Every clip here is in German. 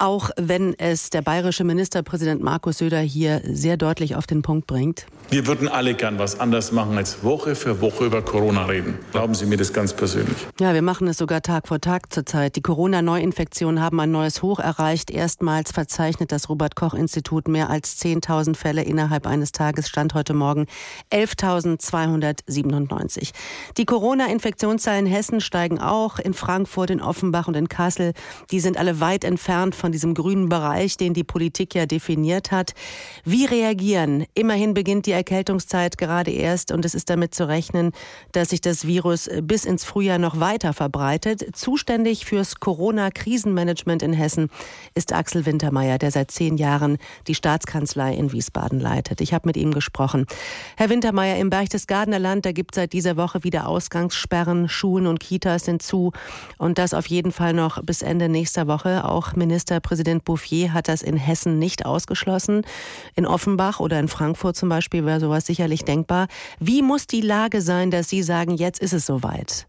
auch wenn es der bayerische Ministerpräsident Markus Söder hier sehr deutlich auf den Punkt bringt? Wir würden alle gern was anders machen als Woche für Woche über Corona reden. Glauben Sie mir das ganz persönlich? Ja, wir machen es sogar Tag vor Tag zurzeit. Die Corona-Neuinfektionen haben ein neues Hoch erreicht. Erstmals verzeichnet das Robert-Koch-Institut mehr als 10.000 Fälle innerhalb eines Tages. Stand heute Morgen 11.297. Die Corona-Infektionszahlen in Hessen steigen auch. In Frankfurt, in Offenbach und in Kassel. Die sind alle weit entfernt von diesem grünen Bereich, den die Politik ja definiert hat. Wie reagieren? Immerhin beginnt die Erkältungszeit gerade erst und es ist damit zu rechnen, dass sich das Virus bis ins Frühjahr noch weiter verbreitet. Zuständig fürs Corona-Krisenmanagement in Hessen ist Axel Wintermeyer, der seit zehn Jahren die Staatskanzlei in Wiesbaden leitet. Ich habe mit ihm gesprochen. Herr Wintermeyer, im Berchtesgadener Land, da gibt es seit dieser Woche wieder Ausgangssperren. Schulen und Kitas sind zu und das auf jeden Fall noch bis Ende nächster Woche. Auch Ministerpräsident Bouffier hat das in Hessen nicht ausgeschlossen. In Offenbach oder in Frankfurt zum Beispiel wäre sowas sicherlich denkbar. Wie muss die Lage sein, dass Sie sagen, jetzt ist es soweit?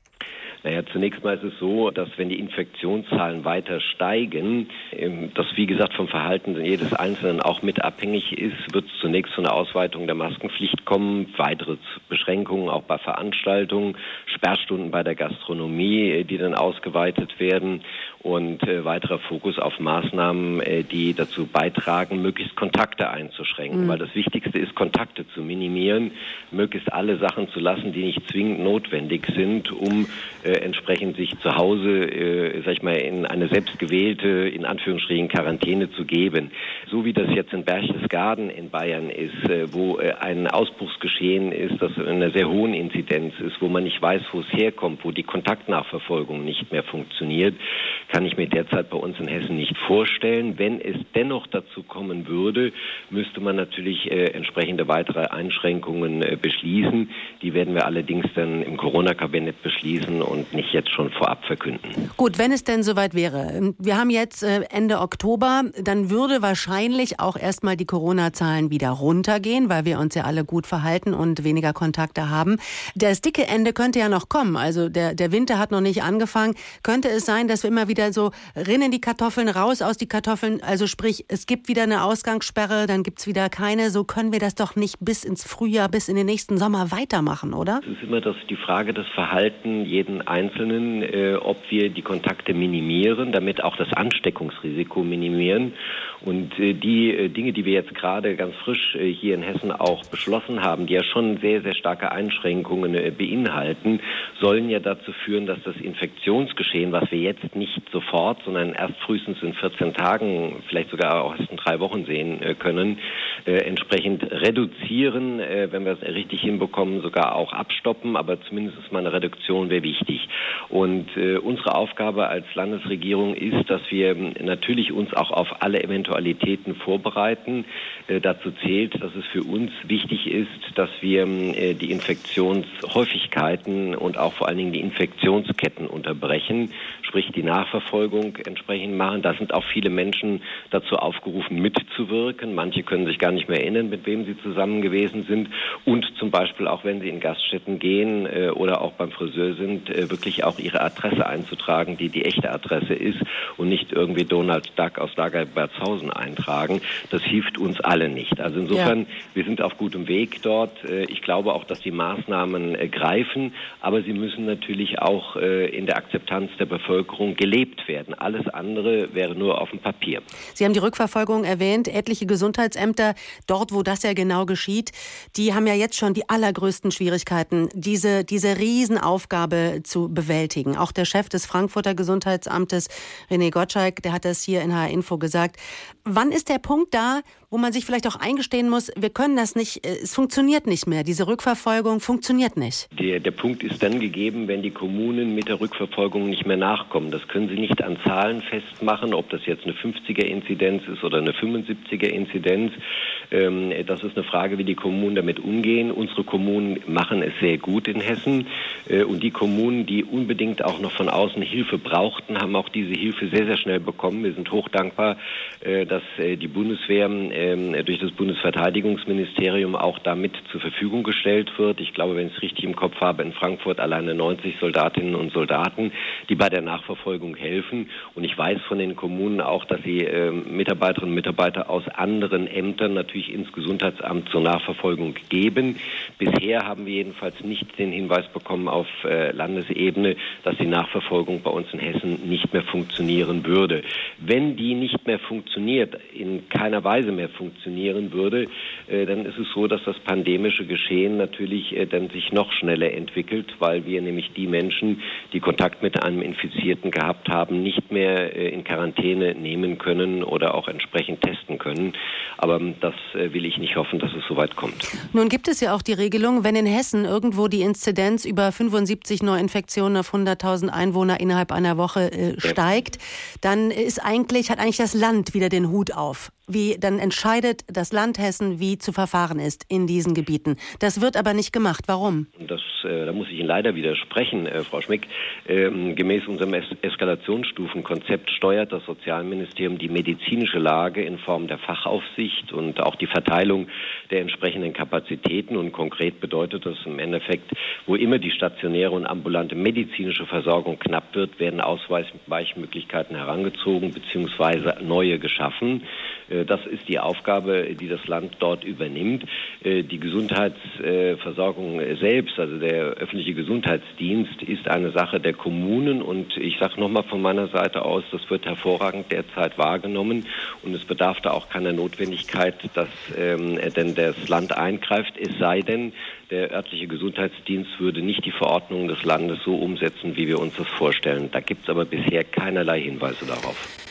Naja, zunächst mal ist es so, dass wenn die Infektionszahlen weiter steigen, ähm, das wie gesagt vom Verhalten jedes Einzelnen auch mit abhängig ist, wird es zunächst zu einer Ausweitung der Maskenpflicht kommen, weitere Beschränkungen auch bei Veranstaltungen, Sperrstunden bei der Gastronomie, äh, die dann ausgeweitet werden und äh, weiterer Fokus auf Maßnahmen, äh, die dazu beitragen, möglichst Kontakte einzuschränken. Mhm. Weil das Wichtigste ist, Kontakte zu minimieren, möglichst alle Sachen zu lassen, die nicht zwingend notwendig sind, um äh, entsprechend sich zu Hause, äh, sag ich mal, in eine selbstgewählte, in Anführungsstrichen, Quarantäne zu geben. So wie das jetzt in Berchtesgaden in Bayern ist, äh, wo äh, ein Ausbruchsgeschehen ist, das in einer sehr hohen Inzidenz ist, wo man nicht weiß, wo es herkommt, wo die Kontaktnachverfolgung nicht mehr funktioniert, kann ich mir derzeit bei uns in Hessen nicht vorstellen. Wenn es dennoch dazu kommen würde, müsste man natürlich äh, entsprechende weitere Einschränkungen äh, beschließen. Die werden wir allerdings dann im Corona-Kabinett beschließen und nicht jetzt schon vorab verkünden. Gut, wenn es denn soweit wäre. Wir haben jetzt äh, Ende Oktober, dann würde wahrscheinlich auch erstmal die Corona-Zahlen wieder runtergehen, weil wir uns ja alle gut verhalten und weniger Kontakte haben. Das dicke Ende könnte ja noch kommen. Also der, der Winter hat noch nicht angefangen. Könnte es sein, dass wir immer wieder wieder so rinnen die Kartoffeln, raus aus die Kartoffeln. Also sprich, es gibt wieder eine Ausgangssperre, dann gibt es wieder keine. So können wir das doch nicht bis ins Frühjahr, bis in den nächsten Sommer weitermachen, oder? Es ist immer das, die Frage des Verhalten jeden Einzelnen, äh, ob wir die Kontakte minimieren, damit auch das Ansteckungsrisiko minimieren. Und äh, die äh, Dinge, die wir jetzt gerade ganz frisch äh, hier in Hessen auch beschlossen haben, die ja schon sehr, sehr starke Einschränkungen äh, beinhalten, sollen ja dazu führen, dass das Infektionsgeschehen, was wir jetzt nicht sofort, sondern erst frühestens in 14 Tagen, vielleicht sogar auch erst in drei Wochen sehen äh, können, äh, entsprechend reduzieren, äh, wenn wir es richtig hinbekommen, sogar auch abstoppen, aber zumindest mal eine Reduktion wäre wichtig. Und unsere Aufgabe als Landesregierung ist, dass wir natürlich uns auch auf alle Eventualitäten vorbereiten. dazu zählt, dass es für uns wichtig ist, dass wir die Infektionshäufigkeiten und auch vor allen Dingen die Infektionsketten unterbrechen, sprich die Nachverfolgung Strafverfolgung entsprechend machen. Da sind auch viele Menschen dazu aufgerufen, mitzuwirken. Manche können sich gar nicht mehr erinnern, mit wem sie zusammen gewesen sind. Und zum Beispiel auch, wenn sie in Gaststätten gehen äh, oder auch beim Friseur sind, äh, wirklich auch ihre Adresse einzutragen, die die echte Adresse ist und nicht irgendwie Donald Duck aus Dagerbertshausen eintragen. Das hilft uns alle nicht. Also insofern, ja. wir sind auf gutem Weg dort. Äh, ich glaube auch, dass die Maßnahmen äh, greifen, aber sie müssen natürlich auch äh, in der Akzeptanz der Bevölkerung gelebt gelebt werden. Alles andere wäre nur auf dem Papier. Sie haben die Rückverfolgung erwähnt. Etliche Gesundheitsämter, dort, wo das ja genau geschieht, die haben ja jetzt schon die allergrößten Schwierigkeiten, diese, diese Riesenaufgabe zu bewältigen. Auch der Chef des Frankfurter Gesundheitsamtes, René Gottschalk, der hat das hier in HR Info gesagt. Wann ist der Punkt da, wo man sich vielleicht auch eingestehen muss, wir können das nicht, äh, es funktioniert nicht mehr. Diese Rückverfolgung funktioniert nicht. Der, der Punkt ist dann gegeben, wenn die Kommunen mit der Rückverfolgung nicht mehr nachkommen. Das können sie nicht an Zahlen festmachen, ob das jetzt eine 50er-Inzidenz ist oder eine 75er-Inzidenz. Ähm, das ist eine Frage, wie die Kommunen damit umgehen. Unsere Kommunen machen es sehr gut in Hessen. Äh, und die Kommunen, die unbedingt auch noch von außen Hilfe brauchten, haben auch diese Hilfe sehr, sehr schnell bekommen. Wir sind hochdankbar, dass die Bundeswehr ähm, durch das Bundesverteidigungsministerium auch damit zur Verfügung gestellt wird. Ich glaube, wenn ich es richtig im Kopf habe, in Frankfurt alleine 90 Soldatinnen und Soldaten, die bei der Nachverfolgung helfen. Und ich weiß von den Kommunen auch, dass sie ähm, Mitarbeiterinnen und Mitarbeiter aus anderen Ämtern natürlich ins Gesundheitsamt zur Nachverfolgung geben. Bisher haben wir jedenfalls nicht den Hinweis bekommen auf äh, Landesebene, dass die Nachverfolgung bei uns in Hessen nicht mehr funktionieren würde. Wenn die nicht mehr funktioniert, in keiner Weise mehr funktionieren würde, äh, dann ist es so, dass das pandemische Geschehen natürlich äh, dann sich noch schneller entwickelt, weil wir nämlich die Menschen, die Kontakt mit einem Infizierten gehabt haben, nicht mehr in Quarantäne nehmen können oder auch entsprechend testen können. Aber ähm, das will ich nicht hoffen, dass es so weit kommt. Nun gibt es ja auch die Regelung, wenn in Hessen irgendwo die Inzidenz über 75 Neuinfektionen auf 100.000 Einwohner innerhalb einer Woche äh, steigt, dann ist eigentlich, hat eigentlich das Land wieder den Hut auf. Wie dann entscheidet das Land Hessen, wie zu verfahren ist in diesen Gebieten. Das wird aber nicht gemacht. Warum? Das, äh, da muss ich Ihnen leider widersprechen, äh, Frau Schmick. Ähm, gemäß unserem es Eskalationsstufenkonzept steuert das Sozialministerium die medizinische Lage in Form der Fachaufsicht und auch die Verteilung der entsprechenden Kapazitäten. Und konkret bedeutet das im Endeffekt, wo immer die stationäre und ambulante medizinische Versorgung knapp wird, werden Ausweichmöglichkeiten herangezogen bzw. neue geschaffen. Äh, das ist die Aufgabe, die das Land dort übernimmt. Äh, die Gesundheitsversorgung selbst, also der öffentliche Gesundheitsdienst, ist eine Sache der Kommunen. Und ich sage nochmal von meiner Seite aus, das wird hervorragend derzeit wahrgenommen. Und es bedarf da auch keiner Notwendigkeit, dass ähm, denn das Land eingreift. Es sei denn, der örtliche Gesundheitsdienst würde nicht die Verordnungen des Landes so umsetzen, wie wir uns das vorstellen. Da gibt es aber bisher keinerlei Hinweise darauf.